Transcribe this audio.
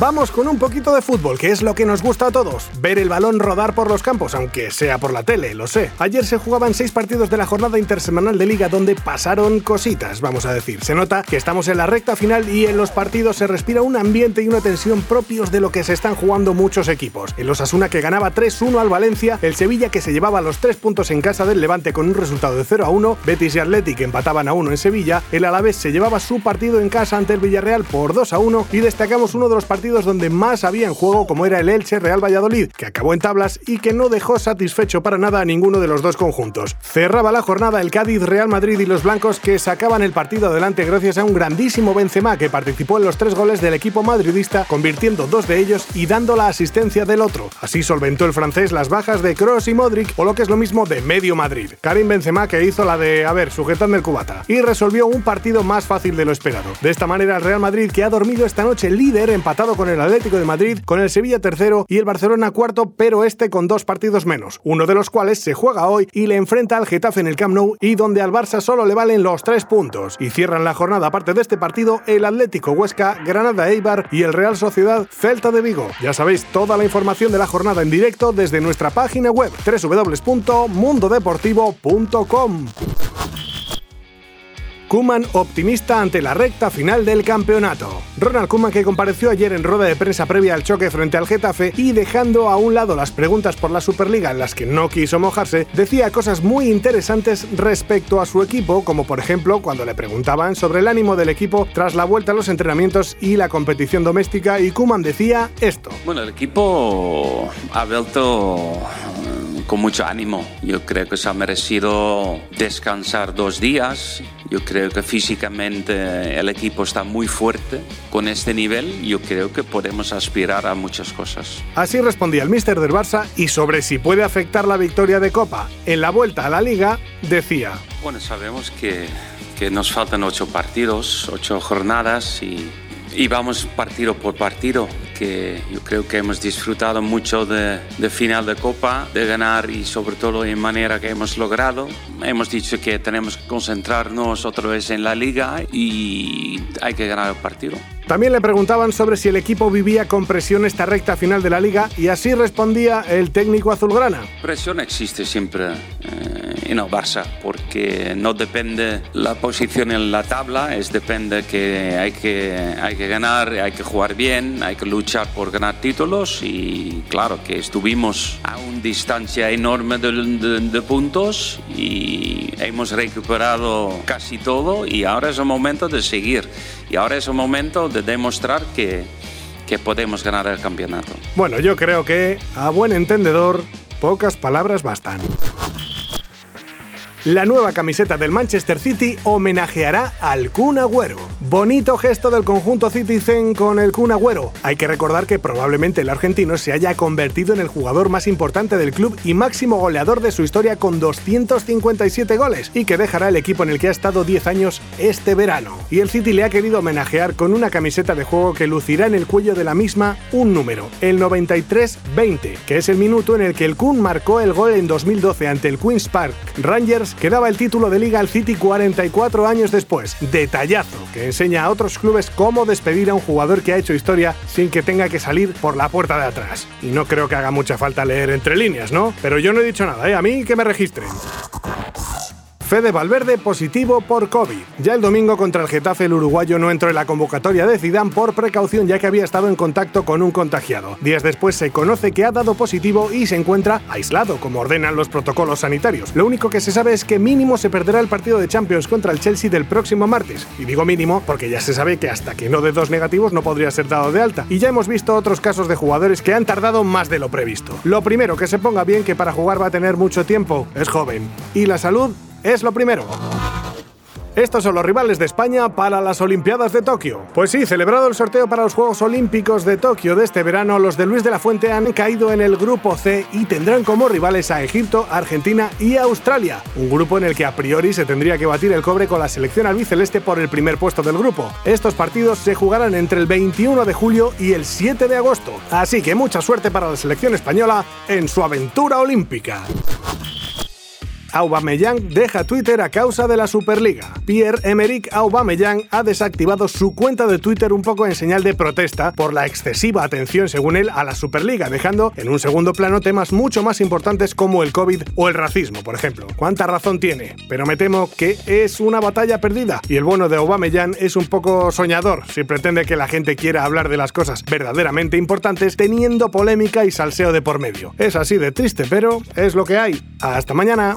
Vamos con un poquito de fútbol, que es lo que nos gusta a todos. Ver el balón rodar por los campos, aunque sea por la tele, lo sé. Ayer se jugaban seis partidos de la jornada intersemanal de liga donde pasaron cositas, vamos a decir. Se nota que estamos en la recta final y en los partidos se respira un ambiente y una tensión propios de lo que se están jugando muchos equipos. El Osasuna que ganaba 3-1 al Valencia, el Sevilla que se llevaba los tres puntos en casa del Levante con un resultado de 0-1, Betis y Athletic empataban a 1 en Sevilla, el Alavés se llevaba su partido en casa ante el Villarreal por 2-1 y destacamos uno de los partidos donde más había en juego, como era el Elche Real Valladolid, que acabó en tablas y que no dejó satisfecho para nada a ninguno de los dos conjuntos. Cerraba la jornada el Cádiz Real Madrid y los blancos que sacaban el partido adelante gracias a un grandísimo Benzema que participó en los tres goles del equipo madridista, convirtiendo dos de ellos y dando la asistencia del otro. Así solventó el francés las bajas de Kroos y Modric, o lo que es lo mismo de medio Madrid. Karim Benzema que hizo la de, a ver, sujetando el cubata, y resolvió un partido más fácil de lo esperado. De esta manera el Real Madrid que ha dormido esta noche líder empatado con el Atlético de Madrid, con el Sevilla tercero y el Barcelona cuarto, pero este con dos partidos menos, uno de los cuales se juega hoy y le enfrenta al Getafe en el Camp Nou y donde al Barça solo le valen los tres puntos. Y cierran la jornada aparte de este partido el Atlético Huesca, Granada Eibar y el Real Sociedad Celta de Vigo. Ya sabéis toda la información de la jornada en directo desde nuestra página web www.mundodeportivo.com. Kuman optimista ante la recta final del campeonato. Ronald Kuman que compareció ayer en rueda de prensa previa al choque frente al Getafe y dejando a un lado las preguntas por la Superliga en las que no quiso mojarse, decía cosas muy interesantes respecto a su equipo, como por ejemplo cuando le preguntaban sobre el ánimo del equipo tras la vuelta a los entrenamientos y la competición doméstica y Kuman decía esto. Bueno, el equipo ha vuelto con mucho ánimo. Yo creo que se ha merecido descansar dos días. Yo creo que físicamente el equipo está muy fuerte. Con este nivel yo creo que podemos aspirar a muchas cosas. Así respondía el míster del Barça y sobre si puede afectar la victoria de Copa en la vuelta a la liga, decía. Bueno, sabemos que, que nos faltan ocho partidos, ocho jornadas y y vamos partido por partido, que yo creo que hemos disfrutado mucho de, de, final de Copa, de ganar y sobre todo en manera que hemos logrado. Hemos dicho que tenemos que concentrarnos otra vez en la liga y hay que ganar el partido. También le preguntaban sobre si el equipo vivía con presión esta recta final de la liga y así respondía el técnico azulgrana. Presión existe siempre en el Barça porque no depende la posición en la tabla, es depende que hay que, hay que ganar, hay que jugar bien, hay que luchar por ganar títulos y claro que estuvimos a una distancia enorme de, de, de puntos y hemos recuperado casi todo y ahora es el momento de seguir y ahora es el momento de demostrar que, que podemos ganar el campeonato. Bueno, yo creo que a buen entendedor pocas palabras bastan. La nueva camiseta del Manchester City homenajeará al Kun Agüero. Bonito gesto del conjunto Citizen con el Kun Agüero. Hay que recordar que probablemente el argentino se haya convertido en el jugador más importante del club y máximo goleador de su historia con 257 goles y que dejará el equipo en el que ha estado 10 años este verano. Y el City le ha querido homenajear con una camiseta de juego que lucirá en el cuello de la misma un número, el 93-20, que es el minuto en el que el Kun marcó el gol en 2012 ante el Queen's Park Rangers que daba el título de liga al City 44 años después. Detallazo, que enseña a otros clubes cómo despedir a un jugador que ha hecho historia sin que tenga que salir por la puerta de atrás. Y no creo que haga mucha falta leer entre líneas, ¿no? Pero yo no he dicho nada, ¿eh? A mí que me registren. Fede Valverde positivo por COVID. Ya el domingo contra el Getafe el uruguayo no entró en la convocatoria de Zidane por precaución ya que había estado en contacto con un contagiado. Días después se conoce que ha dado positivo y se encuentra aislado como ordenan los protocolos sanitarios. Lo único que se sabe es que mínimo se perderá el partido de Champions contra el Chelsea del próximo martes. Y digo mínimo porque ya se sabe que hasta que no dé dos negativos no podría ser dado de alta. Y ya hemos visto otros casos de jugadores que han tardado más de lo previsto. Lo primero que se ponga bien que para jugar va a tener mucho tiempo. Es joven. Y la salud es lo primero. Estos son los rivales de España para las Olimpiadas de Tokio. Pues sí, celebrado el sorteo para los Juegos Olímpicos de Tokio de este verano, los de Luis de la Fuente han caído en el grupo C y tendrán como rivales a Egipto, Argentina y Australia. Un grupo en el que a priori se tendría que batir el cobre con la selección albiceleste por el primer puesto del grupo. Estos partidos se jugarán entre el 21 de julio y el 7 de agosto. Así que mucha suerte para la selección española en su aventura olímpica. Aubameyang deja Twitter a causa de la Superliga. Pierre-Emerick Aubameyang ha desactivado su cuenta de Twitter un poco en señal de protesta por la excesiva atención, según él, a la Superliga, dejando en un segundo plano temas mucho más importantes como el COVID o el racismo, por ejemplo. ¿Cuánta razón tiene? Pero me temo que es una batalla perdida y el bueno de Aubameyang es un poco soñador si pretende que la gente quiera hablar de las cosas verdaderamente importantes teniendo polémica y salseo de por medio. Es así de triste, pero es lo que hay. Hasta mañana.